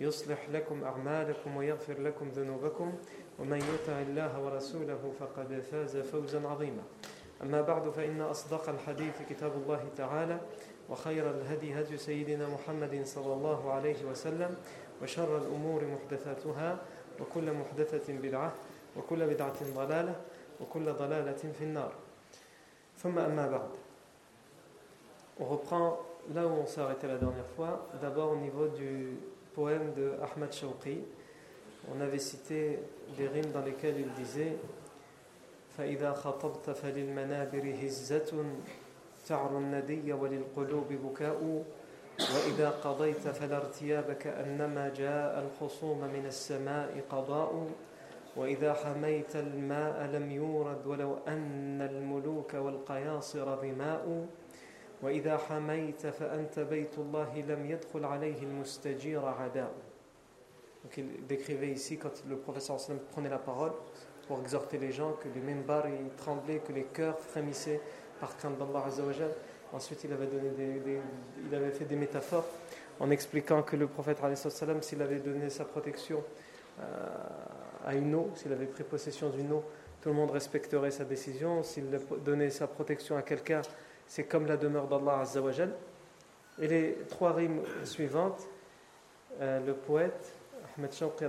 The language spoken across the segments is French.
يصلح لكم أعمالكم ويغفر لكم ذنوبكم ومن يطع الله ورسوله فقد فاز فوزا عظيما. أما بعد فإن أصدق الحديث كتاب الله تعالى وخير الهدي هدي سيدنا محمد صلى الله عليه وسلم وشر الأمور محدثاتها وكل محدثة بدعة وكل بدعة ضلالة وكل ضلالة في النار. ثم أما بعد. On reprend là où on arrêté la dernière fois, d'abord au niveau du poème de Ahmad Shawqi. On avait cité des rimes dans lesquelles il disait فإذا خطبت فللمنابر هزة تعر الندي وللقلوب بكاء وإذا قضيت فلا ارتياب كأنما جاء الخصوم من السماء قضاء وإذا حميت الماء لم يورد ولو أن الملوك والقياصر ظماء وإذا حميت فأنت بيت الله لم يدخل عليه المستجير عداء Donc il décrivait ici quand le professeur sallam prenait la parole pour exhorter les gens que les mimbars ils tremblaient, que les cœurs frémissaient par crainte d'Allah Azzawajal. Ensuite il avait, donné des, des, il avait fait des métaphores en expliquant que le prophète sallam s'il avait donné sa protection euh, à une eau, s'il avait pris possession d'une eau, tout le monde respecterait sa décision. S'il donnait sa protection à quelqu'un, c'est comme la demeure d'Allah Azzawajal. Et les trois rimes suivantes, euh, le poète Ahmed Shawqi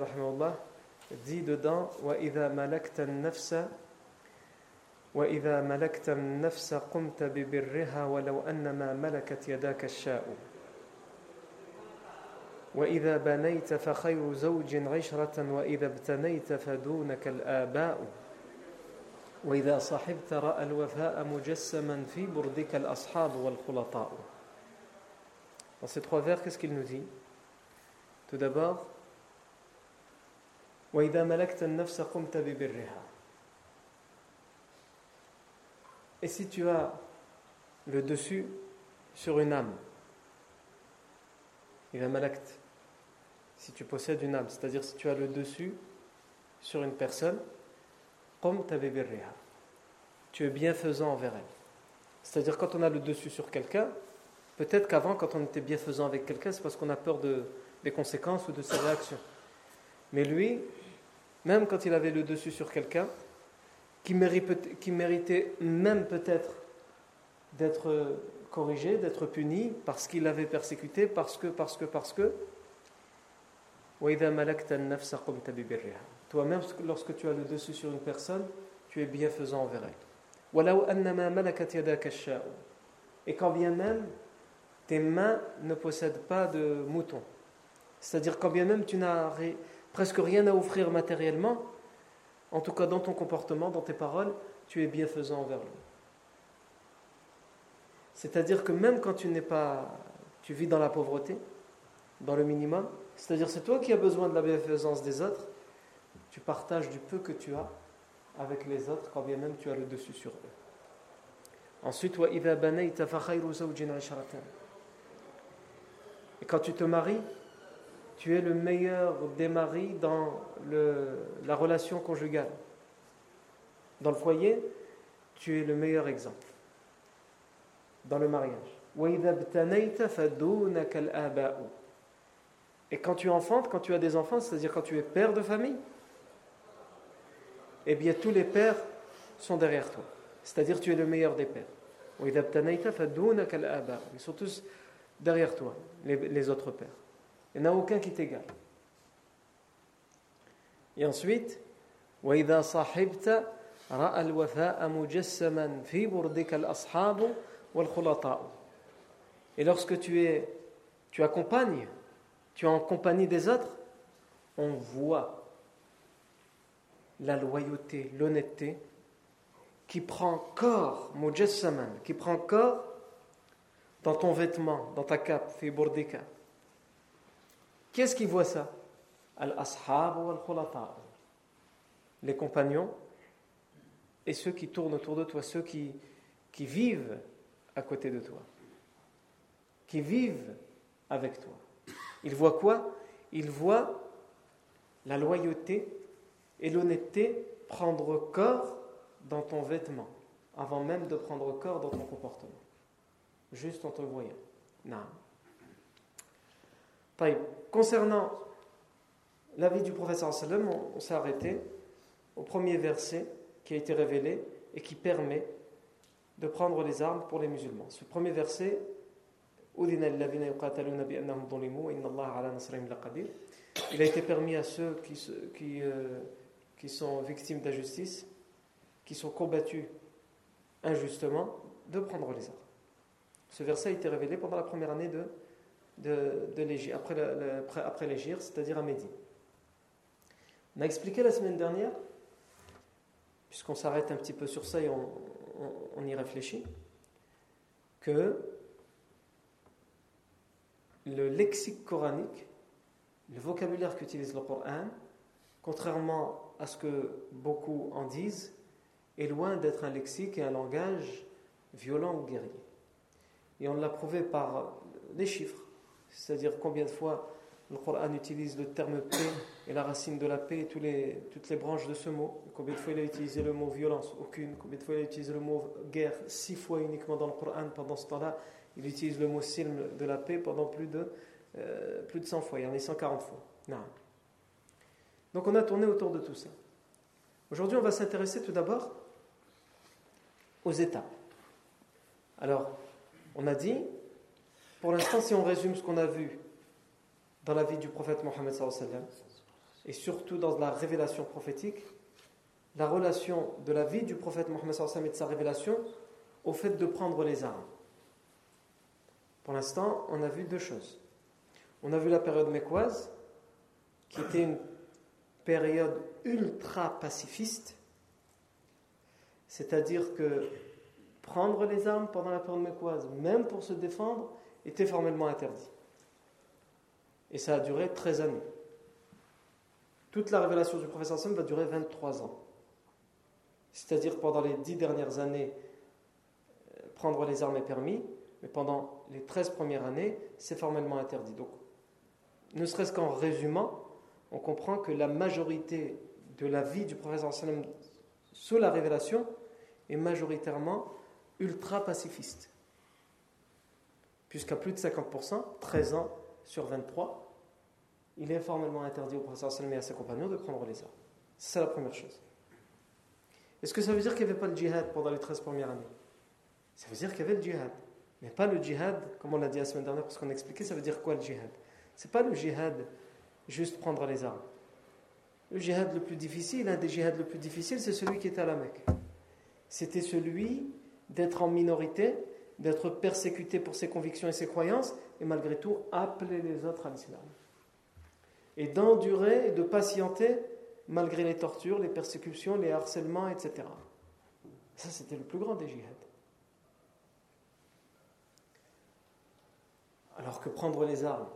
dit dedans وإذا ملكت النفس وإذا ملكت النفس قمت ببرها ولو أنما ملكت يداك الشاء وإذا بنيت فخير زوج عشرة وإذا ابتنيت فدونك الآباء وإذا صحبت رأى الوفاء مجسما في بردك الأصحاب والخلطاء Dans ces trois vers, qu'est-ce qu'il nous dit Tout d'abord, وإذا ملكت النفس قمت ببرها Et si tu as le dessus sur une âme, إذا ملكت si tu possèdes une âme, c'est-à-dire si tu as le dessus sur une personne, tu es bienfaisant envers elle. C'est-à-dire quand on a le dessus sur quelqu'un, peut-être qu'avant quand on était bienfaisant avec quelqu'un, c'est parce qu'on a peur de, des conséquences ou de ses réactions. Mais lui, même quand il avait le dessus sur quelqu'un, qui, qui méritait même peut-être d'être corrigé, d'être puni, parce qu'il l'avait persécuté, parce que, parce que, parce que. Toi-même, lorsque tu as le dessus sur une personne, tu es bienfaisant envers elle. Et quand bien même, tes mains ne possèdent pas de moutons. C'est-à-dire quand bien même tu n'as presque rien à offrir matériellement, en tout cas dans ton comportement, dans tes paroles, tu es bienfaisant envers lui. C'est-à-dire que même quand tu n'es pas, tu vis dans la pauvreté, dans le minimum, c'est-à-dire c'est toi qui as besoin de la bienfaisance des autres, tu partages du peu que tu as avec les autres, quand bien même tu as le dessus sur eux. Ensuite, et quand tu te maries, tu es le meilleur des maris dans la relation conjugale. Dans le foyer, tu es le meilleur exemple. Dans le mariage. Et quand tu enfantes, quand tu as des enfants, c'est-à-dire quand tu es père de famille, eh bien tous les pères sont derrière toi. C'est-à-dire tu es le meilleur des pères. Ils sont tous derrière toi, les, les autres pères. Il n'y en a aucun qui t'égale. Et ensuite, رأى الوفاء مجسما في بردك الأصحاب والخلطاء Et lorsque tu es, tu accompagnes, tu es en compagnie des autres, on voit la loyauté, l'honnêteté qui prend corps, mujassaman, qui prend corps dans ton vêtement, dans ta cape, fi burdika. Qu'est-ce qui voit ça? Les compagnons et ceux qui tournent autour de toi, ceux qui, qui vivent à côté de toi, qui vivent avec toi. Ils voient quoi? Ils voient la loyauté et l'honnêteté prendre corps dans ton vêtement, avant même de prendre corps dans ton comportement, juste en te voyant. Non. Concernant la vie du professeur sallam, on, s'est arrêté au premier verset qui a été révélé et qui permet de prendre les armes pour les musulmans. Ce premier verset, il a été permis à ceux qui, qui, euh, qui sont victimes d'injustice, qui sont combattus injustement, de prendre les armes. Ce verset a été révélé pendant la première année de, de, après, l'Égir, c'est-à-dire à Médine. On a expliqué la semaine dernière, puisqu'on s'arrête un petit peu sur ça et on, y réfléchit, que le lexique coranique, le vocabulaire qu'utilise le Coran, contrairement à ce que beaucoup en disent, est loin d'être un lexique et un langage violent ou guerrier. Et on l'a prouvé par les chiffres, c'est-à-dire combien de fois le Coran utilise le terme paix et la racine de la paix les, toutes les branches de ce mot. Combien de fois il a utilisé le mot violence Aucune. Combien de fois il a utilisé le mot guerre Six fois uniquement dans le Coran pendant ce temps-là. Il utilise le mot silm de la paix pendant plus de, euh, plus de 100 fois. Il y en a 140 fois. Non. Donc on a tourné autour de tout ça. Aujourd'hui, on va s'intéresser tout d'abord aux étapes. Alors, on a dit, pour l'instant, si on résume ce qu'on a vu dans la vie du prophète Mohammed et surtout dans la révélation prophétique, la relation de la vie du prophète Mohammed et de sa révélation au fait de prendre les armes. Pour l'instant, on a vu deux choses. On a vu la période mécoise, qui était une période ultra pacifiste, c'est-à-dire que prendre les armes pendant la période mécoise, même pour se défendre, était formellement interdit. Et ça a duré 13 années. Toute la révélation du professeur Sam va durer 23 ans. C'est-à-dire pendant les 10 dernières années, euh, prendre les armes est permis, mais pendant les 13 premières années, c'est formellement interdit. Donc, ne serait-ce qu'en résumant, on comprend que la majorité de la vie du professeur Sam sous la révélation est majoritairement ultra pacifiste. Puisqu'à plus de 50%, 13 ans sur 23, il est formellement interdit au professeur Salmi et à ses compagnons de prendre les armes. C'est la première chose. Est-ce que ça veut dire qu'il n'y avait pas le djihad pendant les 13 premières années? Ça veut dire qu'il y avait le djihad. Mais pas le djihad, comme on l'a dit la semaine dernière, parce qu'on a expliqué, ça veut dire quoi le djihad? C'est pas le djihad juste prendre les armes. Le djihad le plus difficile, l'un des djihads le plus difficile, c'est celui qui était à la Mecque. C'était celui d'être en minorité, d'être persécuté pour ses convictions et ses croyances, et malgré tout appeler les autres à l'islam. Et d'endurer et de patienter malgré les tortures, les persécutions, les harcèlements, etc. Ça, c'était le plus grand des djihad. Alors que prendre les armes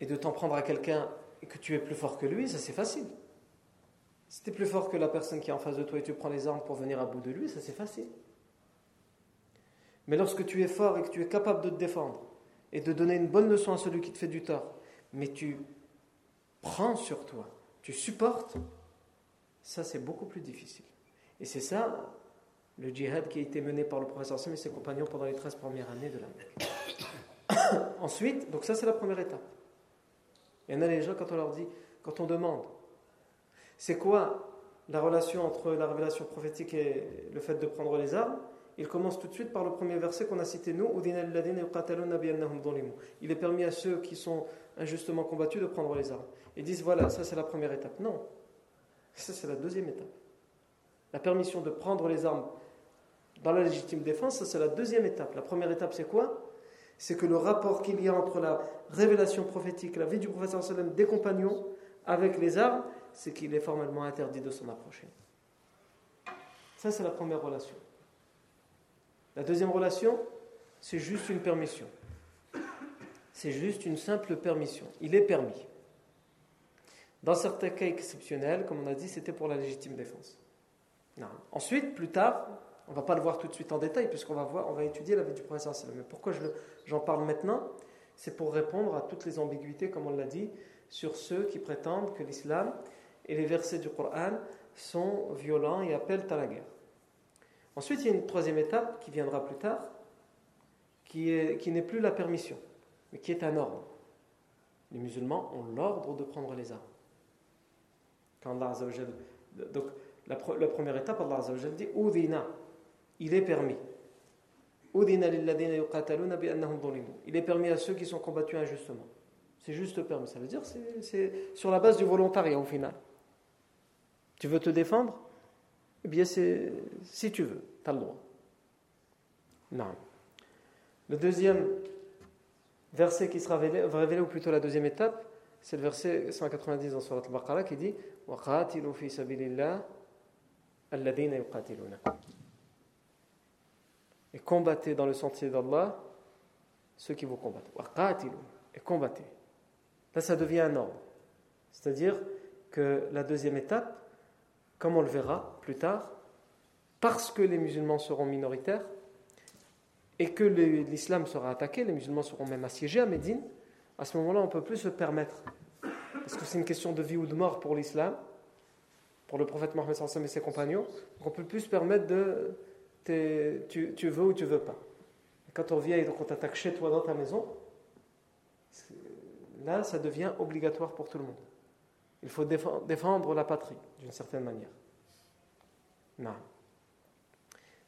et de t'en prendre à quelqu'un et que tu es plus fort que lui, ça c'est facile. Si tu es plus fort que la personne qui est en face de toi et tu prends les armes pour venir à bout de lui, ça c'est facile. Mais lorsque tu es fort et que tu es capable de te défendre et de donner une bonne leçon à celui qui te fait du tort, mais tu prends sur toi, tu supportes, ça c'est beaucoup plus difficile. Et c'est ça le djihad qui a été mené par le professeur Sam et ses compagnons pendant les 13 premières années de la Mecque. Ensuite, donc ça c'est la première étape. Il y en a les gens quand on leur dit, quand on demande, c'est quoi la relation entre la révélation prophétique et le fait de prendre les armes il commence tout de suite par le premier verset qu'on a cité nous Il est permis à ceux qui sont injustement combattus de prendre les armes. Ils disent voilà, ça c'est la première étape. Non. Ça, c'est la deuxième étape. La permission de prendre les armes dans la légitime défense, ça, c'est la deuxième étape. La première étape, c'est quoi? C'est que le rapport qu'il y a entre la révélation prophétique, la vie du professeur des compagnons, avec les armes, c'est qu'il est formellement interdit de s'en approcher. Ça, c'est la première relation. La deuxième relation, c'est juste une permission. C'est juste une simple permission. Il est permis. Dans certains cas exceptionnels, comme on a dit, c'était pour la légitime défense. Ensuite, plus tard, on ne va pas le voir tout de suite en détail, puisqu'on va, voir, on va étudier la vie du prophète. Mais pourquoi j'en parle maintenant? C'est pour répondre à toutes les ambiguïtés, comme on l'a dit, sur ceux qui prétendent que l'islam et les versets du Coran sont violents et appellent à la guerre. Ensuite, il y a une troisième étape qui viendra plus tard, qui n'est plus la permission, mais qui est un ordre. Les musulmans ont l'ordre de prendre les armes. Quand Allah donc la, la, première étape, Allah dit Udina, il est permis. Il est permis à ceux qui sont combattus injustement. C'est juste permis. Ça veut dire c'est sur la base du volontariat au final. Tu veux te défendre? Eh bien, c'est si tu veux, tu as le droit. Non. Le deuxième verset qui sera révélé, ou plutôt la deuxième étape, c'est le verset 190 dans Surat al-Baqarah qui dit et combattez dans le sentier d'Allah ceux qui vous combattent. Et combattez. Là, ça devient un ordre. C'est-à-dire que la deuxième étape, comme on le verra plus tard, parce que les musulmans seront minoritaires et que l'islam sera attaqué, les musulmans seront même assiégés à Médine, à ce moment-là, on ne peut plus se permettre. Parce que c'est une question de vie ou de mort pour l'islam, pour le prophète Mohammed et ses compagnons. On ne peut plus se permettre de, tu, veux ou tu veux pas. Quand on vient et qu'on t'attaque chez toi dans ta maison, là, ça devient obligatoire pour tout le monde. Il faut défendre la patrie, d'une certaine manière. Non.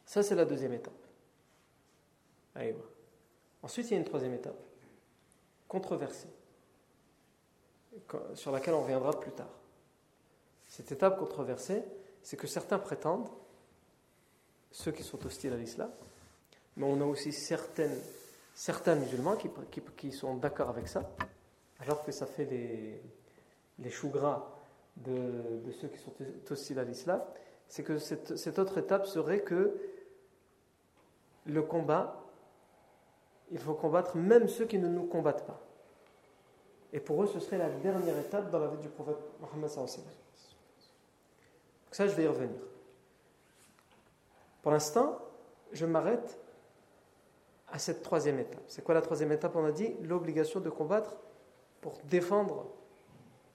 Ça, c'est la deuxième étape. Ensuite, il y a une troisième étape, controversée, sur laquelle on reviendra plus tard. Cette étape controversée, c'est que certains prétendent, ceux qui sont hostiles à l'islam, mais on a aussi certaines, certains musulmans qui, sont d'accord avec ça, alors que ça fait les, les choux gras de, ceux qui sont hostiles à l'islam, c'est que cette, autre étape serait que le combat, il faut combattre même ceux qui ne nous combattent pas. Et pour eux, ce serait la dernière étape dans la vie du prophète Mohammed. Ça, je vais y revenir. Pour l'instant, je m'arrête à cette troisième étape. C'est quoi la troisième étape? On a dit l'obligation de combattre pour défendre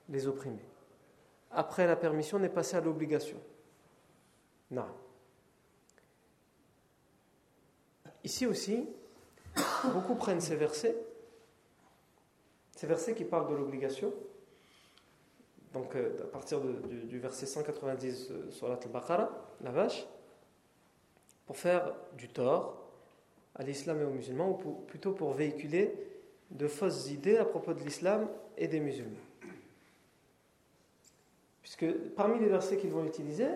les opprimés. Après la permission, on est passé à l'obligation. Non. Ici aussi, beaucoup prennent ces versets, ces versets qui parlent de l'obligation, donc euh, à partir du, verset 190 euh, sur la Baqara, la vache, pour faire du tort à l'islam et aux musulmans, ou plutôt pour véhiculer de fausses idées à propos de l'islam et des musulmans. Puisque parmi les versets qu'ils vont utiliser,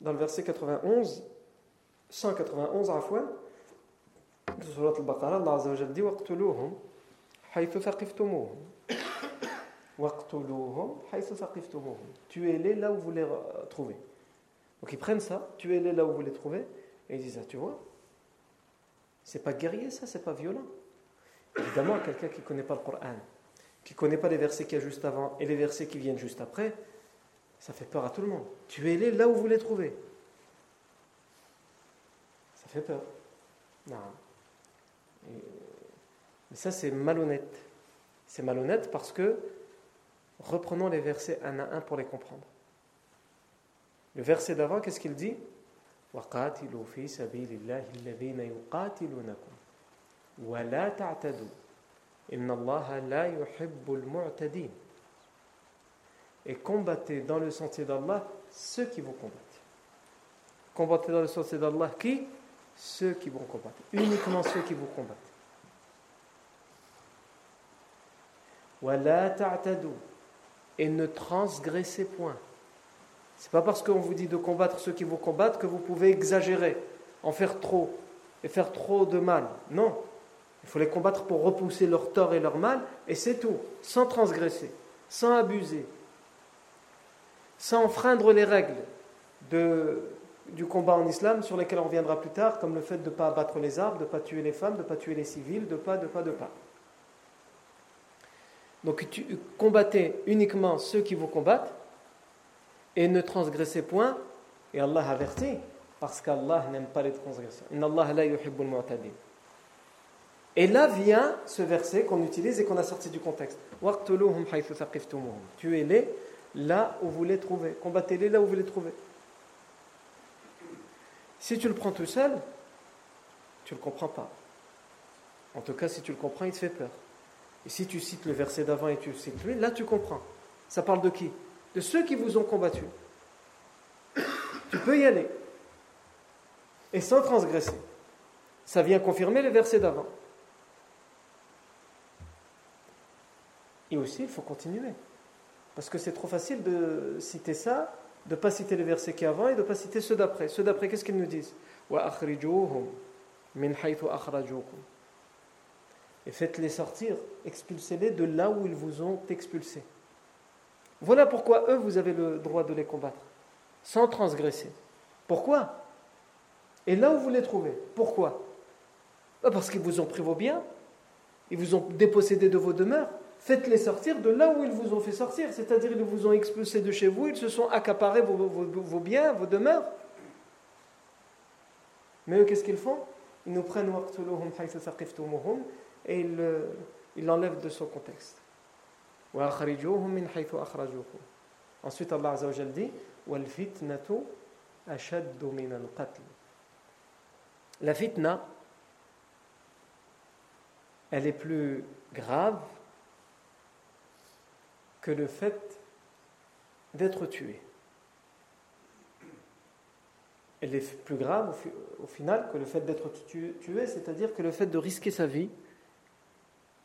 dans le verset 91, 191 à la fois, de Surat al-Baqarah, Allah Azza wa Jalla dit وَقْتُلُوهُمْ حَيْثُ ثَقِفْتُمُوهُمْ وَقْتُلُوهُمْ حَيْثُ ثَقِفْتُمُوهُمْ Tuez-les là où vous les trouvez. Donc ils prennent ça, tuez-les là où vous les trouvez, et ils disent, ah, tu vois, c'est pas guerrier ça, c'est pas violent. Évidemment, quelqu'un qui ne connaît pas le Coran, qui ne connaît pas les versets qu'il y a juste avant et les versets qui viennent juste après, ça fait peur à tout le monde. Tuez-les là où vous les trouvez. Ça fait peur. Non. mais ça, c'est malhonnête. C'est malhonnête parce que, reprenons les versets un à un pour les comprendre. Le verset d'avant, qu'est-ce qu'il dit? Et combattez dans le sentier d'Allah ceux qui vous combattent. Combattez dans le sentier d'Allah qui? Ceux qui vont combattre. Uniquement ceux qui vous combattent. Et ne transgressez point. C'est pas parce qu'on vous dit de combattre ceux qui vous combattent que vous pouvez exagérer, en faire trop et faire trop de mal. Non. Il faut les combattre pour repousser leur tort et leur mal, et c'est tout, sans transgresser, sans abuser, sans enfreindre les règles du combat en islam sur lesquelles on reviendra plus tard, comme le fait de ne pas abattre les arbres, de ne pas tuer les femmes, de ne pas tuer les civils, de pas, de pas, de pas. Donc combattez uniquement ceux qui vous combattent et ne transgressez point. Et Allah avertit, parce qu'Allah n'aime pas les transgresseurs. Et là vient ce verset qu'on utilise et qu'on a sorti du contexte. Tuez-les là où vous les trouvez. Combattez-les là où vous les trouvez. Si tu le prends tout seul, tu ne le comprends pas. En tout cas, si tu le comprends, il te fait peur. Et si tu cites le verset d'avant et tu cites lui, là tu comprends. Ça parle de qui? De ceux qui vous ont combattu. Tu peux y aller. Et sans transgresser. Ça vient confirmer le verset d'avant. Et aussi, il faut continuer. Parce que c'est trop facile de citer ça de ne pas citer le verset qui avant et de ne pas citer ceux d'après. Ceux d'après, qu'est-ce qu'ils nous disent? Et faites-les sortir, expulsez-les de là où ils vous ont expulsés. Voilà pourquoi eux, vous avez le droit de les combattre, sans transgresser. Pourquoi? Et là où vous les trouvez, pourquoi? Parce qu'ils vous ont pris vos biens, ils vous ont dépossédé de vos demeures, faites-les sortir de là où ils vous ont fait sortir, c'est-à-dire ils vous ont expulsé de chez vous, ils se sont accaparés vos, biens, vos demeures. Mais eux, qu'est-ce qu'ils font? Ils nous prennent et ils l'enlèvent de son contexte. Ensuite, Allah dit La fitna, elle est plus grave que le fait d'être tué. Elle est plus grave au, final que le fait d'être tué, c'est-à-dire que le fait de risquer sa vie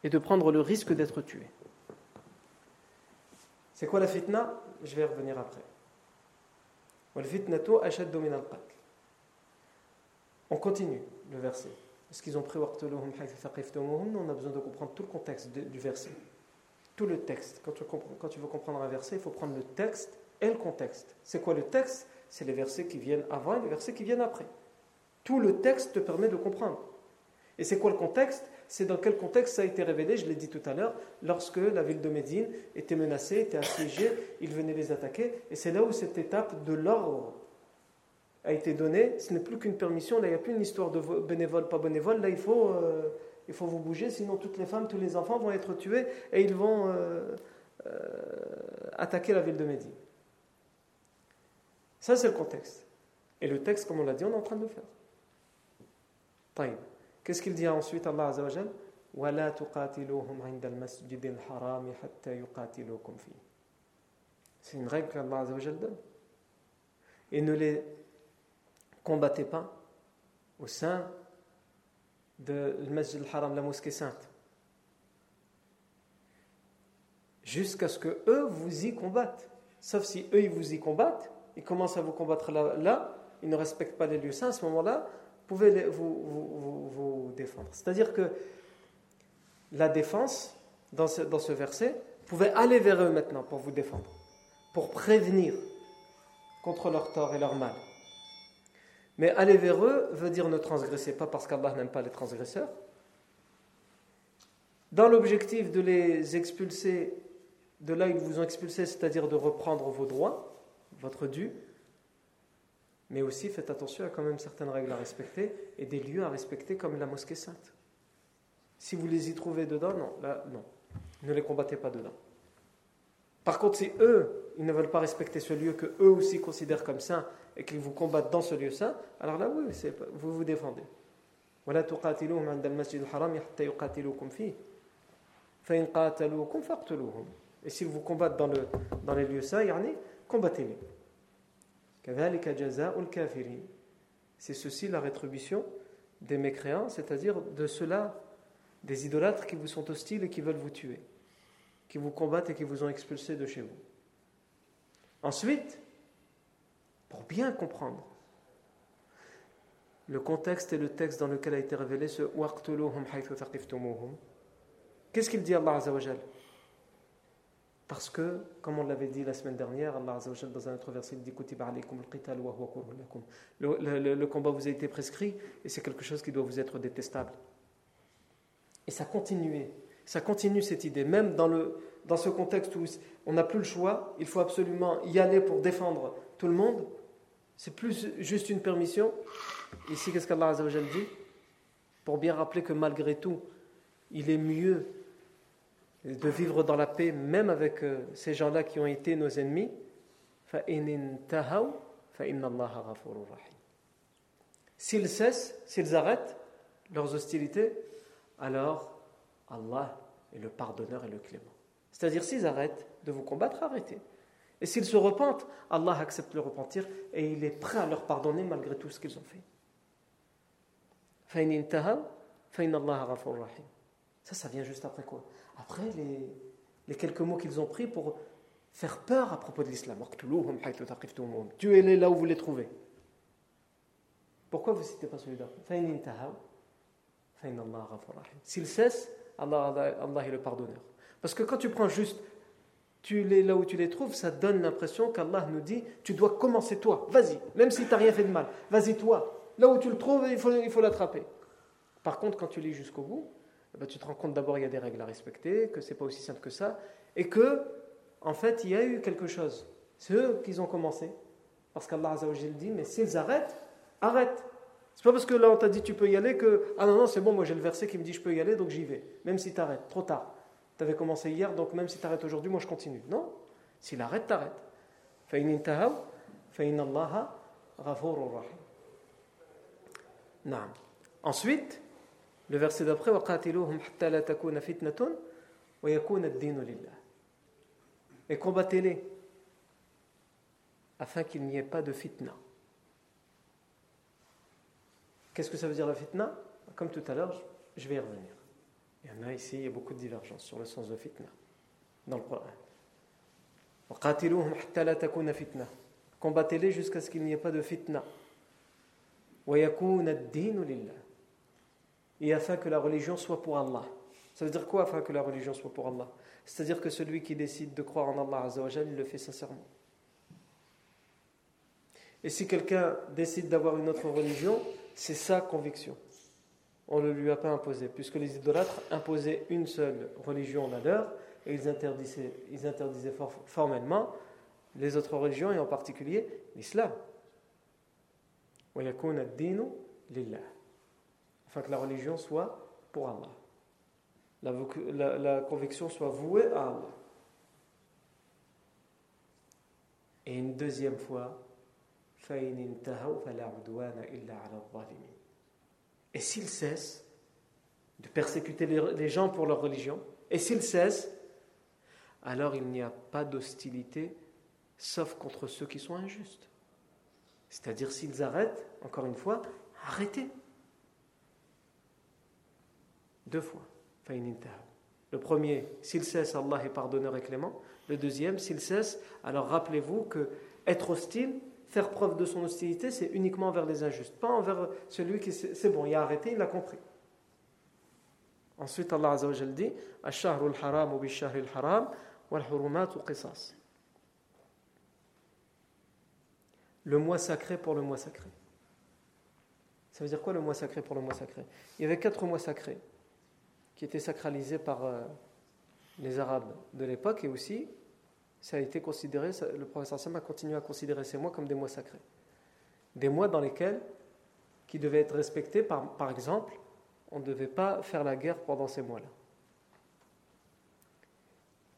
et de prendre le risque d'être tué. C'est quoi la fitna? Je vais revenir après. On continue le verset. Est-ce qu'ils ont pris On a besoin de comprendre tout le contexte du verset tout le texte. Quand tu, quand tu veux comprendre un verset, il faut prendre le texte et le contexte. C'est quoi le texte? C'est les versets qui viennent avant et les versets qui viennent après. Tout le texte te permet de comprendre. Et c'est quoi le contexte? C'est dans quel contexte ça a été révélé, je l'ai dit tout à l'heure, lorsque la ville de Médine était menacée, était assiégée, ils venaient les attaquer. Et c'est là où cette étape de l'ordre a été donnée. Ce n'est plus qu'une permission, là il n'y a plus une histoire de bénévole, pas bénévole, là il faut... Euh, il faut vous bouger, sinon toutes les femmes, tous les enfants vont être tués et ils vont euh, euh, attaquer la ville de Médine. Ça, c'est le contexte. Et le texte, comme on l'a dit, on est en train de le faire. Qu'est-ce qu'il dit ensuite, Allah Azza wa C'est une règle qu'Allah Azza wa donne. Et ne les combattez pas au sein de Masjid al-Haram, la mosquée sainte. Jusqu'à ce que eux vous y combattent. Sauf si eux ils vous y combattent, ils commencent à vous combattre là, ils ne respectent pas les lieux saints, à ce moment-là, pouvez vous, vous, vous, défendre. C'est-à-dire que la défense, dans ce, dans ce verset, pouvait aller vers eux maintenant pour vous défendre, pour prévenir contre leur tort et leur mal. Mais aller vers eux veut dire ne transgresser pas parce qu'Allah n'aime pas les transgresseurs. Dans l'objectif de les expulser de là où ils vous ont expulsé, c'est-à-dire de reprendre vos droits, votre dû, mais aussi faites attention à quand même certaines règles à respecter et des lieux à respecter comme la mosquée sainte. Si vous les y trouvez dedans, non, là, non. Ne les combattez pas dedans. Par contre, si eux, ils ne veulent pas respecter ce lieu que eux aussi considèrent comme saint et qu'ils vous combattent dans ce lieu saint, alors là, oui, vous vous défendez. Et s'ils vous combattent dans, le, dans les lieux saints, combattez-les. C'est ceci la rétribution des mécréants, c'est-à-dire de ceux-là, des idolâtres qui vous sont hostiles et qui veulent vous tuer qui vous combattent et qui vous ont expulsé de chez vous. Ensuite, pour bien comprendre le contexte et le texte dans lequel a été révélé ce Qu'est-ce qu'il dit Allah Azzawajal Parce que, comme on l'avait dit la semaine dernière, Allah Azzawajal dans un autre verset dit le, le, le combat vous a été prescrit et c'est quelque chose qui doit vous être détestable. Et ça continue, ça continue cette idée, même dans, le, dans ce contexte où on n'a plus le choix, il faut absolument y aller pour défendre tout le monde. C'est plus juste une permission. Ici, qu'est-ce qu'Allah dit? Pour bien rappeler que malgré tout, il est mieux de vivre dans la paix, même avec euh, ces gens-là qui ont été nos ennemis. S'ils cessent, s'ils arrêtent leurs hostilités, alors Allah est le pardonneur et le clément. C'est-à-dire, s'ils arrêtent de vous combattre, arrêtez. Et s'ils se repentent, Allah accepte le repentir et il est prêt à leur pardonner malgré tout ce qu'ils ont fait. Ça, ça vient juste après quoi? Après les, les quelques mots qu'ils ont pris pour faire peur à propos de l'islam. Tuez-les là où vous les trouvez. Pourquoi vous ne citez pas celui-là? S'ils cessent, Allah, Allah est le pardonneur. Parce que quand tu prends juste tu les, là où tu les trouves, ça donne l'impression qu'Allah nous dit tu dois commencer toi, vas-y, même si tu n'as rien fait de mal, vas-y toi. Là où tu le trouves, il faut, il faut l'attraper. Par contre, quand tu lis jusqu'au bout, ben, tu te rends compte d'abord il y a des règles à respecter, que c'est pas aussi simple que ça, et que, en fait, il y a eu quelque chose. C'est eux qui ont commencé. Parce qu'Allah dit mais s'ils arrêtent, arrête. C'est pas parce que là on t'a dit tu peux y aller que ah non non c'est bon moi j'ai le verset qui me dit je peux y aller donc j'y vais même si tu arrêtes trop tard tu avais commencé hier, donc même si tu arrêtes aujourd'hui, moi je continue. Non, s'il arrête, t'arrêtes. Ensuite, le verset d'après Et combattez-les afin qu'il n'y ait pas de fitna. Qu'est-ce que ça veut dire la fitna? Comme tout à l'heure, je vais y revenir. Il y en a ici, il y a beaucoup de divergences sur le sens de fitna dans le Coran. Combattez-les jusqu'à ce qu'il n'y ait pas de fitna. Et afin que la religion soit pour Allah. Ça veut dire quoi afin que la religion soit pour Allah? C'est-à-dire que celui qui décide de croire en Allah il le fait sincèrement. Et si quelqu'un décide d'avoir une autre religion, c'est sa conviction on ne lui a pas imposé, puisque les idolâtres imposaient une seule religion la leur, et ils interdisaient, ils interdisaient formellement les autres religions, et en particulier l'islam. Que la religion soit pour Allah. La, la conviction soit vouée à Allah. Et une deuxième fois, et s'ils cessent de persécuter les gens pour leur religion, et s'ils cessent, alors il n'y a pas d'hostilité sauf contre ceux qui sont injustes. C'est-à-dire s'ils arrêtent, encore une fois, arrêtez. Deux fois. Le premier, s'ils cessent, Allah est pardonneur et clément. Le deuxième, s'ils cessent, alors rappelez-vous que être hostile, faire preuve de son hostilité, c'est uniquement envers les injustes, pas envers celui qui c'est bon, il a arrêté, il a compris. Ensuite, Allah Azza wa dit haram haram qisas. Le mois sacré pour le mois sacré. Ça veut dire quoi le mois sacré pour le mois sacré? Il y avait quatre mois sacrés qui étaient sacralisés par euh, les Arabes de l'époque et aussi ça a été considéré, le professeur Sam a continué à considérer ces mois comme des mois sacrés. Des mois dans lesquels, qui devaient être respectés, par, par exemple, on ne devait pas faire la guerre pendant ces mois-là.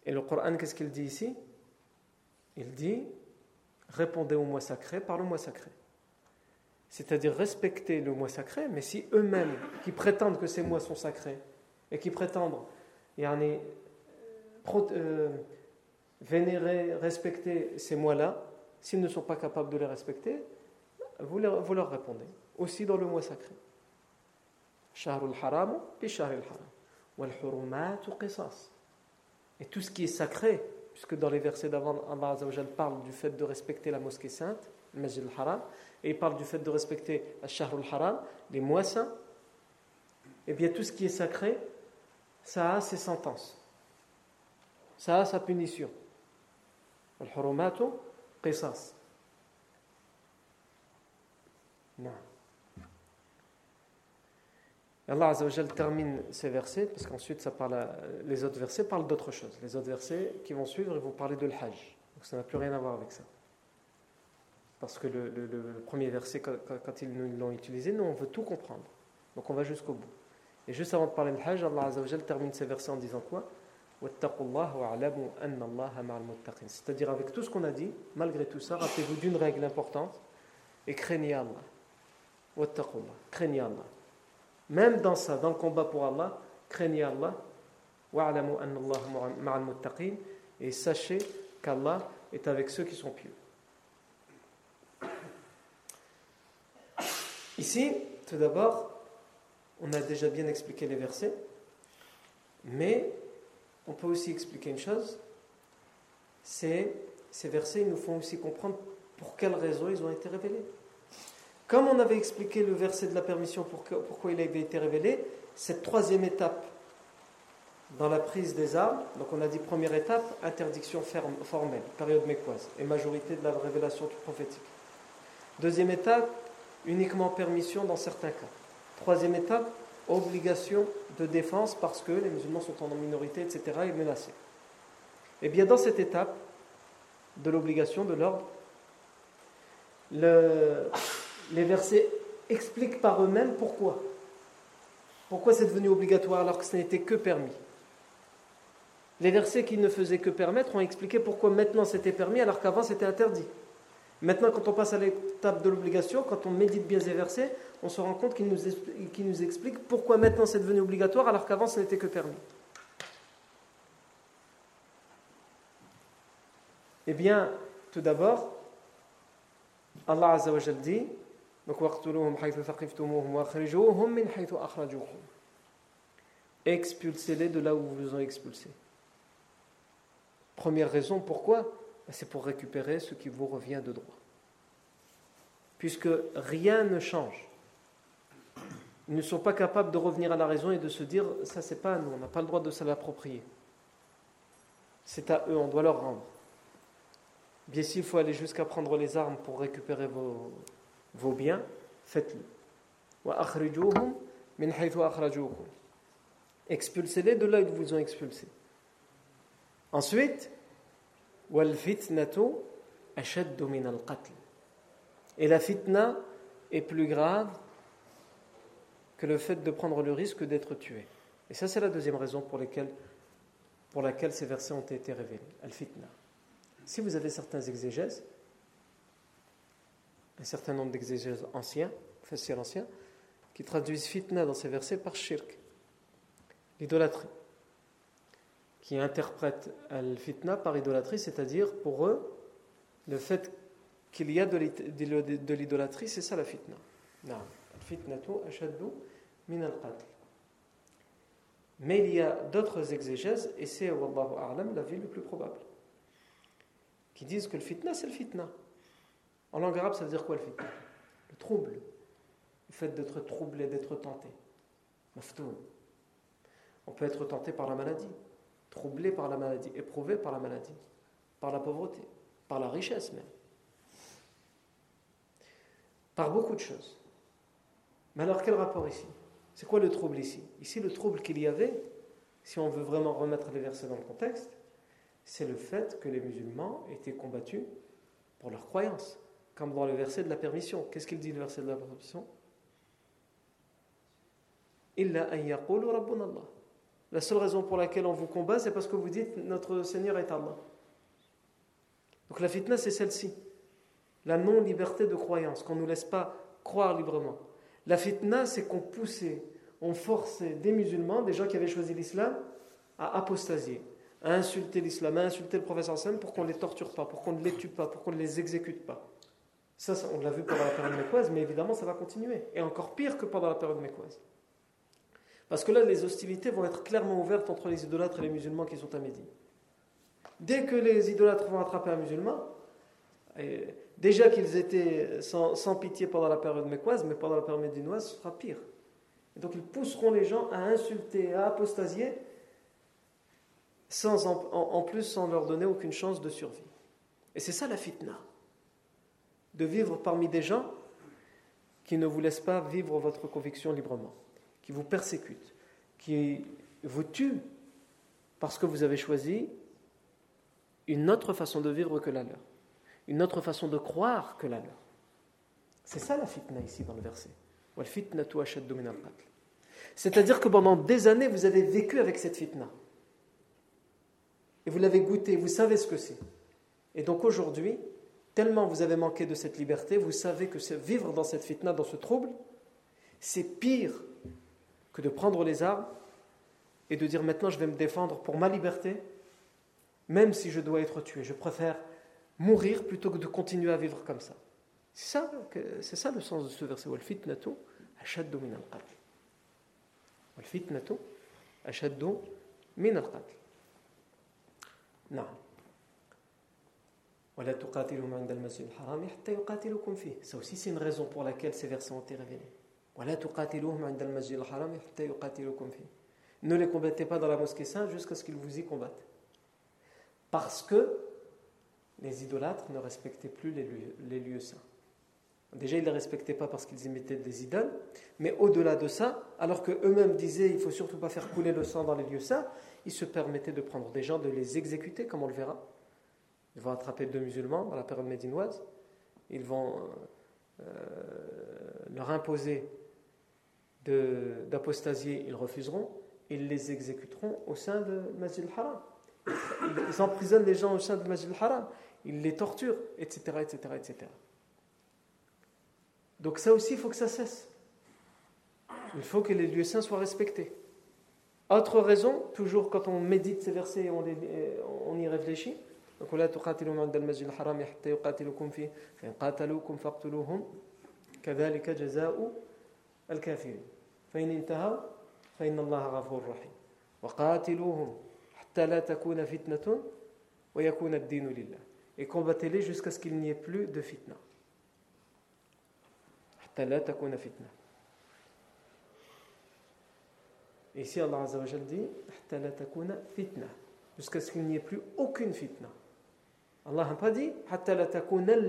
Et le Coran, qu'est-ce qu'il dit ici? Il dit répondez au mois sacré par le mois sacré. C'est-à-dire respecter le mois sacré, mais si eux-mêmes, qui prétendent que ces mois sont sacrés, et qui prétendent, en a, vénérer, respecter ces mois-là, s'ils ne sont pas capables de les respecter, vous leur, répondez. Aussi dans le mois sacré. haram, haram. Et tout ce qui est sacré, puisque dans les versets d'avant, Allah parle du fait de respecter la mosquée sainte, le Masjid al-Haram, et il parle du fait de respecter al-Shahr al-Haram, les mois saints, eh bien tout ce qui est sacré, ça a ses sentences. Ça a sa punition. Al-Hurumatu qisas. Non. Allah Azzawajal termine ces versets, parce qu'ensuite ça parle les autres versets parlent d'autre chose. Les autres versets qui vont suivre, ils vont parler de l'Hajj. Donc ça n'a plus rien à voir avec ça. Parce que le, premier verset, quand, ils nous l'ont utilisé, nous on veut tout comprendre. Donc on va jusqu'au bout. Et juste avant de parler de Hajj, Allah Azzawajal termine ces versets en disant quoi? C'est-à-dire avec tout ce qu'on a dit, malgré tout ça, rappelez-vous d'une règle importante et craignez Allah. Craignez Allah. Même dans ça, dans le combat pour Allah, craignez Allah. Et sachez qu'Allah est avec ceux qui sont pieux. Ici, tout d'abord, on a déjà bien expliqué les versets, mais on peut aussi expliquer une chose, ces versets nous font aussi comprendre pour quelle raison ils ont été révélés. Comme on avait expliqué le verset de la permission, pourquoi il avait été révélé, cette troisième étape dans la prise des armes, donc on a dit première étape, interdiction formelle, période mécoise, et majorité de la révélation prophétique. Deuxième étape, uniquement permission dans certains cas. Troisième étape, obligation de défense parce que les musulmans sont en minorité, etc., et menacés. Et eh bien dans cette étape de l'obligation, de l'ordre, le, les versets expliquent par eux-mêmes pourquoi. Pourquoi c'est devenu obligatoire alors que ce n'était que permis. Les versets qui ne faisaient que permettre ont expliqué pourquoi maintenant c'était permis alors qu'avant c'était interdit. Maintenant, quand on passe à l'étape de l'obligation, quand on médite bien ces versets, on se rend compte qu'ils nous, nous expliquent pourquoi maintenant c'est devenu obligatoire alors qu'avant ce n'était que permis. Eh bien, tout d'abord, Allah Azza dit Expulsez-les de là où vous vous ont expulsé. Première raison, pourquoi? C'est pour récupérer ce qui vous revient de droit. Puisque rien ne change. Ils ne sont pas capables de revenir à la raison et de se dire ça c'est pas à nous, on n'a pas le droit de se l'approprier. C'est à eux, on doit leur rendre. Bien s'il faut aller jusqu'à prendre les armes pour récupérer vos, biens, faites-le. Expulsez-les de là où vous ont expulsé. Ensuite, et la fitna est plus grave que le fait de prendre le risque d'être tué. Et ça, c'est la deuxième raison pour, laquelle ces versets ont été révélés. Al-fitna. Si vous avez certains exégèses, un certain nombre d'exégèses anciens, anciens, qui traduisent fitna dans ces versets par shirk, l'idolâtrie, qui interprètent al-fitna par idolâtrie, c'est-à-dire pour eux, le fait qu'il y a de l'idolâtrie, c'est ça la fitna. Mais il y a d'autres exégèses, et c'est, wallahu a'lam, la vie le plus probable, qui disent que le fitna, c'est le fitna. En langue arabe, ça veut dire quoi le fitna? Le trouble. Le fait d'être troublé, d'être tenté. On peut être tenté par la maladie, troublé par la maladie, éprouvé par la maladie, par la pauvreté, par la richesse même. Par beaucoup de choses. Mais alors quel rapport ici? C'est quoi le trouble ici? Ici, le trouble qu'il y avait, si on veut vraiment remettre les versets dans le contexte, c'est le fait que les musulmans étaient combattus pour leur croyance comme dans le verset de la permission. Qu'est-ce qu'il dit le verset de la permission? La seule raison pour laquelle on vous combat, c'est parce que vous dites notre Seigneur est Allah. Donc la fitna, c'est celle-ci. La non-liberté de croyance, qu'on ne nous laisse pas croire librement. La fitna, c'est qu'on poussait, on forçait des musulmans, des gens qui avaient choisi l'islam, à apostasier, à insulter l'islam, à insulter le professeur Sam pour qu'on ne les torture pas, pour qu'on ne les tue pas, pour qu'on ne les exécute pas. Ça, on l'a vu pendant la période mécoise, mais évidemment, ça va continuer. Et encore pire que pendant la période mécoise. Parce que là, les hostilités vont être clairement ouvertes entre les idolâtres et les musulmans qui sont à Médine. Dès que les idolâtres vont attraper un musulman, Déjà qu'ils étaient sans, pitié pendant la période mécoise, mais pendant la période médinoise, ce sera pire. donc ils pousseront les gens à insulter, à apostasier, sans en, plus sans leur donner aucune chance de survie. Et c'est ça la fitna. De vivre parmi des gens qui ne vous laissent pas vivre votre conviction librement, qui vous persécutent, qui vous tuent parce que vous avez choisi une autre façon de vivre que la leur une autre façon de croire que la leur. C'est ça la fitna ici dans le verset. C'est-à-dire que pendant des années, vous avez vécu avec cette fitna. Et vous l'avez goûté, vous savez ce que c'est. Et donc aujourd'hui, tellement vous avez manqué de cette liberté, vous savez que vivre dans cette fitna, dans ce trouble, c'est pire que de prendre les armes et de dire maintenant je vais me défendre pour ma liberté, même si je dois être tué. Je préfère mourir plutôt que de continuer à vivre comme ça. C'est ça, c'est ça le sens de ce verset. والفتنة أشد من القتل. والفتنة أشد من القتل. نعم. ولا تقاتلهم عند المسجد الحرام حتى يقاتلوكم فيه. Ça aussi c'est une raison pour laquelle ces versets ont été révélés. ne les combattez pas dans la mosquée sainte jusqu'à ce qu'ils vous y combattent. Parce que les idolâtres ne respectaient plus les lieux, saints. Déjà, ils ne les respectaient pas parce qu'ils imitaient des idoles, mais au-delà de ça, alors qu'eux-mêmes disaient il ne faut surtout pas faire couler le sang dans les lieux saints, ils se permettaient de prendre des gens, de les exécuter, comme on le verra. Ils vont attraper deux musulmans dans la période médinoise, ils vont euh, leur imposer d'apostasier, ils refuseront, ils les exécuteront au sein de Masjid al-Haram. Ils emprisonnent les gens au sein de Masjid al-Haram il les torture, etc., etc., etc. Donc ça aussi, il faut que ça cesse. Il faut que les lieux saints soient respectés. Autre raison, toujours quand on médite ces versets et on, on y réfléchit, donc ولا تقاتلوا عند المسجد الحرام حتى يقاتلوكم فيه فإن قاتلوكم فاقتلوهم كذلك جزاء الكافرين فإن انتهوا فإن الله غفور رحيم وقاتلوهم حتى لا تكون فتنة ويكون الدين لله et combattez-les jusqu'à ce qu'il n'y ait plus de fitna. Et ici, Allah Azza wa dit fitna, jusqu'à ce qu'il n'y ait plus aucune fitna. Allah n'a pas dit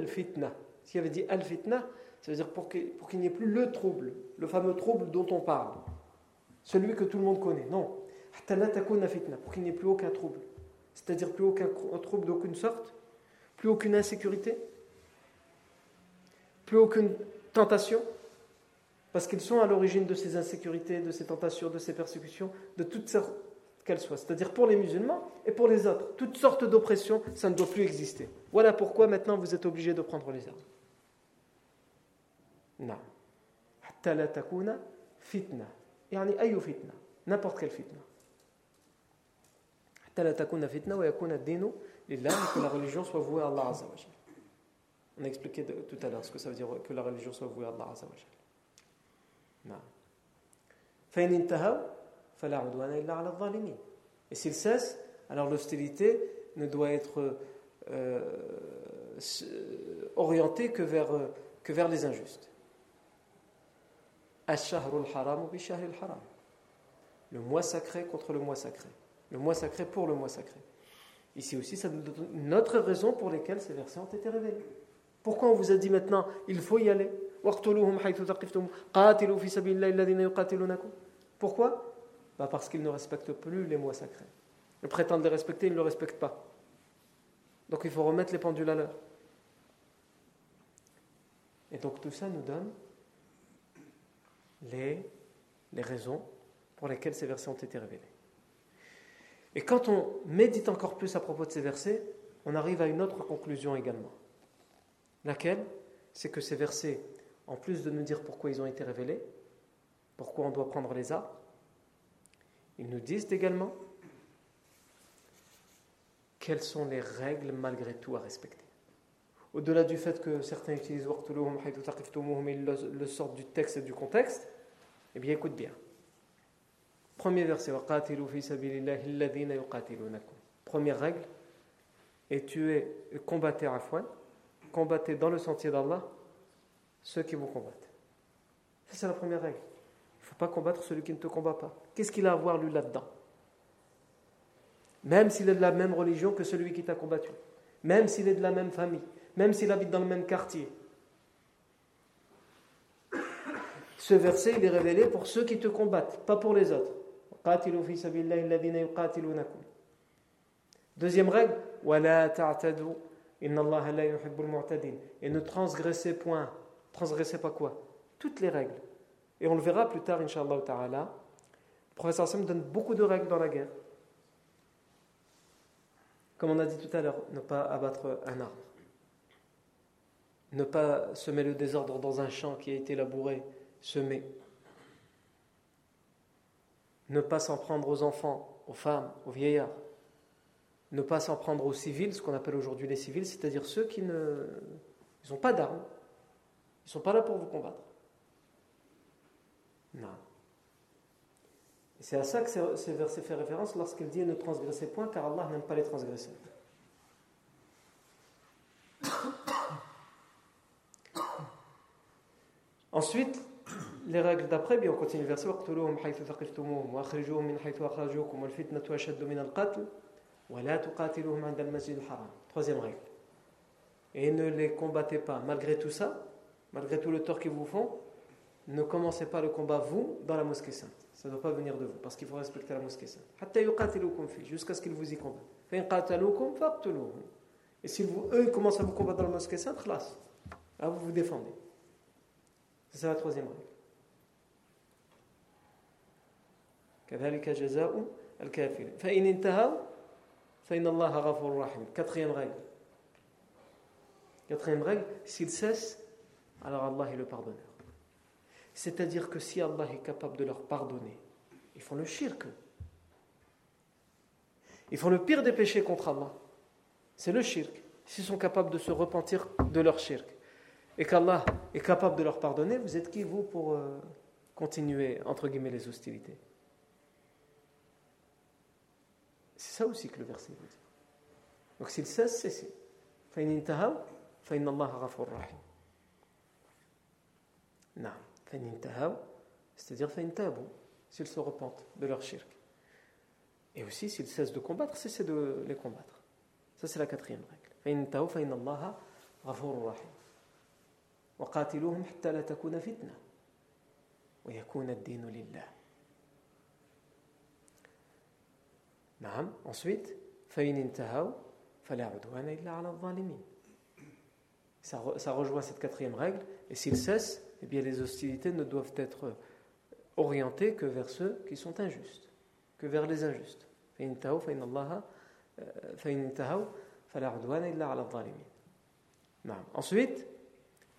fitna. S'il avait dit al fitna, ça veut dire pour qu'il n'y ait plus le trouble, le fameux trouble dont on parle, celui que tout le monde connaît. Non, pour qu'il n'y ait plus aucun trouble, c'est-à-dire plus aucun trouble d'aucune sorte, plus aucune insécurité, plus aucune tentation, parce qu'ils sont à l'origine de ces insécurités, de ces tentations, de ces persécutions, de toutes sortes qu'elles soient. C'est-à-dire pour les musulmans et pour les autres. Toutes sortes d'oppressions, ça ne doit plus exister. Voilà pourquoi maintenant vous êtes obligés de prendre les armes. Vouée à Allah Azzawajal. On a expliqué tout à l'heure ce que ça veut dire que la religion soit vouée à Allah. Et s'il cesse, alors l'hostilité ne doit être euh, orientée que vers, euh, que vers les injustes. Le mois sacré contre le mois sacré. Le mois sacré pour le mois sacré. Ici aussi, ça nous donne une autre raison pour laquelle ces versets ont été révélés. Pourquoi on vous a dit maintenant, il faut y aller? Pourquoi? Bah Parce qu'ils ne respectent plus les mois sacrés. Ils prétendent les respecter, ils ne le respectent pas. Donc il faut remettre les pendules à l'heure. Et donc tout ça nous donne les, raisons pour lesquelles ces versets ont été révélés. Et quand on médite encore plus à propos de ces versets, on arrive à une autre conclusion également. Laquelle? C'est que ces versets, en plus de nous dire pourquoi ils ont été révélés, pourquoi on doit prendre les arts, ils nous disent également quelles sont les règles malgré tout à respecter. Au-delà du fait que certains utilisent ils le sortent du texte et du contexte, eh bien écoute bien. Premier verset Première règle et tu es combatté à fois combattez dans le sentier d'Allah ceux qui vous combattent. Ça, c'est la première règle. Il ne faut pas combattre celui qui ne te combat pas. Qu'est-ce qu'il a à voir, lui, là-dedans? Même s'il est de la même religion que celui qui t'a combattu. Même s'il est de la même famille. Même s'il habite dans le même quartier. Ce verset, il est révélé pour ceux qui te combattent, pas pour les autres. Deuxième règle, et ne transgressez point. Transgressez pas quoi? Toutes les règles. Et on le verra plus tard, Inch'Allah ta'ala. Le professeur Sam donne beaucoup de règles dans la guerre. Comme on a dit tout à l'heure, ne pas abattre un arbre. Ne pas semer le désordre dans un champ qui a été labouré, semé. Ne pas s'en prendre aux enfants, aux femmes, aux vieillards ne pas s'en prendre aux civils, ce qu'on appelle aujourd'hui les civils, c'est-à-dire ceux qui ne n'ont pas d'armes, ils ne sont pas là pour vous combattre. Non. C'est à ça que ce verset fait référence lorsqu'il dit ne transgressez point, car Allah n'aime pas les transgresseurs. Ensuite, les règles d'après, bien on continue le verset Troisième règle. Et ne les combattez pas. Malgré tout ça, malgré tout le tort qu'ils vous font, ne commencez pas le combat, vous, dans la mosquée sainte. Ça ne doit pas venir de vous, parce qu'il faut respecter la mosquée sainte. Jusqu'à ce qu'ils vous y combattent. Et si vous, eux commencent à vous combattre dans la mosquée sainte, là, vous vous défendez. C'est la troisième règle. Quatrième règle. Quatrième règle, s'il cesse, alors Allah est le pardonneur. C'est-à-dire que si Allah est capable de leur pardonner, ils font le shirk. Ils font le pire des péchés contre Allah. C'est le shirk. S'ils sont capables de se repentir de leur shirk et qu'Allah est capable de leur pardonner, vous êtes qui vous pour euh, continuer, entre guillemets, les hostilités? C'est ça aussi que le verset veut dire. Donc s'il cesse, cessez. c'est-à-dire s'ils se repentent de leur shirk. Et aussi, s'ils cessent de combattre, cessez de les combattre. Ça, c'est la quatrième règle. وقاتلوهم حتى لا تكون فتنة ويكون الدين لله Ensuite, ça, ça rejoint cette quatrième règle. Et s'ils cessent, eh bien les hostilités ne doivent être orientées que vers ceux qui sont injustes, que vers les injustes. Ensuite,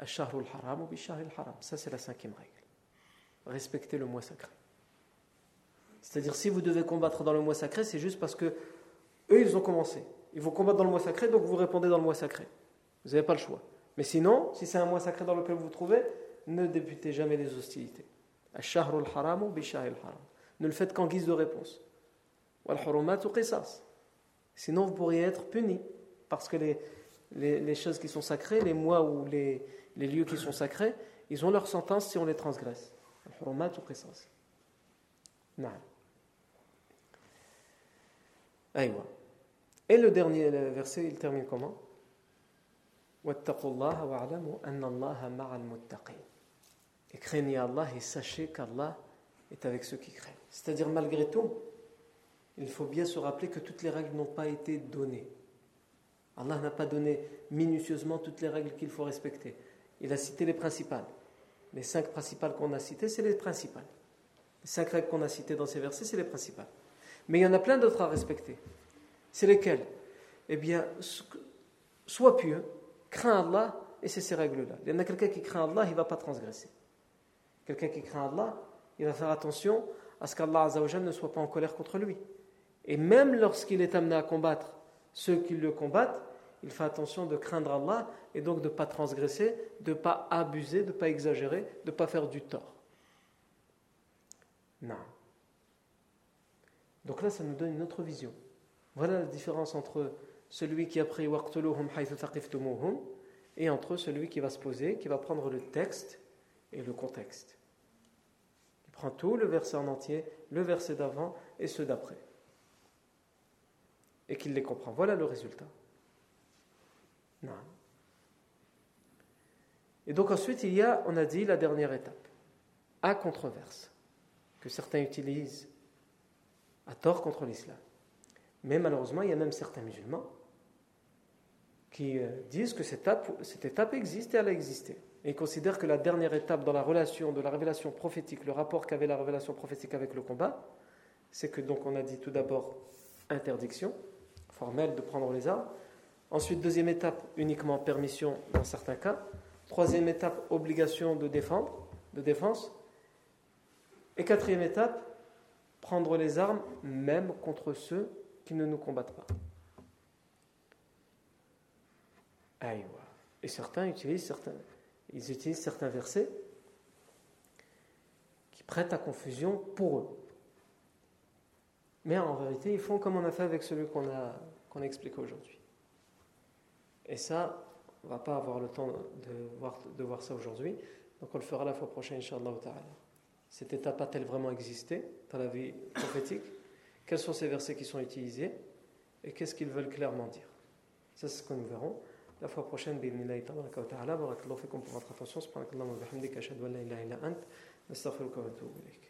ça c'est la cinquième règle. Respecter le mois sacré. C'est-à-dire, si vous devez combattre dans le mois sacré, c'est juste parce que eux, ils ont commencé. Ils vont combattre dans le mois sacré, donc vous répondez dans le mois sacré. Vous n'avez pas le choix. Mais sinon, si c'est un mois sacré dans lequel vous vous trouvez, ne débutez jamais les hostilités. Ne le faites qu'en guise de réponse. Sinon, vous pourriez être puni. Parce que les, les, choses qui sont sacrées, les mois ou les, les lieux qui sont sacrés, ils ont leur sentence si on les transgresse. Non. Et le dernier verset, il termine comment? Et craignez Allah et sachez qu'Allah est avec ceux qui craignent. C'est-à-dire, malgré tout, il faut bien se rappeler que toutes les règles n'ont pas été données. Allah n'a pas donné minutieusement toutes les règles qu'il faut respecter. Il a cité les principales. Les cinq principales qu'on a citées, c'est les principales. Les cinq règles qu'on a citées dans ces versets, c'est les principales. Mais il y en a plein d'autres à respecter. C'est lesquelles? Eh bien, sois pieux, crains Allah, et c'est ces règles-là. Il y en a quelqu'un qui craint Allah, il ne va pas transgresser. Quelqu'un qui craint Allah, il va faire attention à ce qu'Allah ne soit pas en colère contre lui. Et même lorsqu'il est amené à combattre ceux qui le combattent, il fait attention de craindre Allah et donc de ne pas transgresser, de ne pas abuser, de ne pas exagérer, de ne pas faire du tort. Non. Donc là, ça nous donne une autre vision. Voilà la différence entre celui qui a pris et entre celui qui va se poser, qui va prendre le texte et le contexte. Il prend tout, le verset en entier, le verset d'avant et ceux d'après. Et qu'il les comprend. Voilà le résultat. Non. Et donc ensuite, il y a, on a dit, la dernière étape, à controverse, que certains utilisent à tort contre l'islam. Mais malheureusement, il y a même certains musulmans qui euh, disent que cette étape, cette étape existe et elle a existé. Et ils considèrent que la dernière étape dans la relation de la révélation prophétique, le rapport qu'avait la révélation prophétique avec le combat, c'est que donc on a dit tout d'abord interdiction formelle de prendre les armes. Ensuite, deuxième étape, uniquement permission dans certains cas. Troisième étape, obligation de défendre, de défense. Et quatrième étape, prendre les armes même contre ceux qui ne nous combattent pas. Et certains utilisent certains, ils utilisent certains versets qui prêtent à confusion pour eux. Mais en vérité, ils font comme on a fait avec celui qu'on a, qu'on expliqué aujourd'hui. Et ça, on ne va pas avoir le temps de voir, de voir ça aujourd'hui. Donc on le fera la fois prochaine, Inch'Allah Ta'ala. Cette étape a-t-elle vraiment existé dans la vie prophétique? Quels sont ces versets qui sont utilisés? Et qu'est-ce qu'ils veulent clairement dire? Ça, c'est ce que nous verrons. La fois prochaine, bi'ibnillahi ta'ala, barakallahu fikum pour votre attention. Subhanakallahu wa bihamdika, ashhadu an la ilaha illa ant, nastaghfiruka wa atubu ilayk.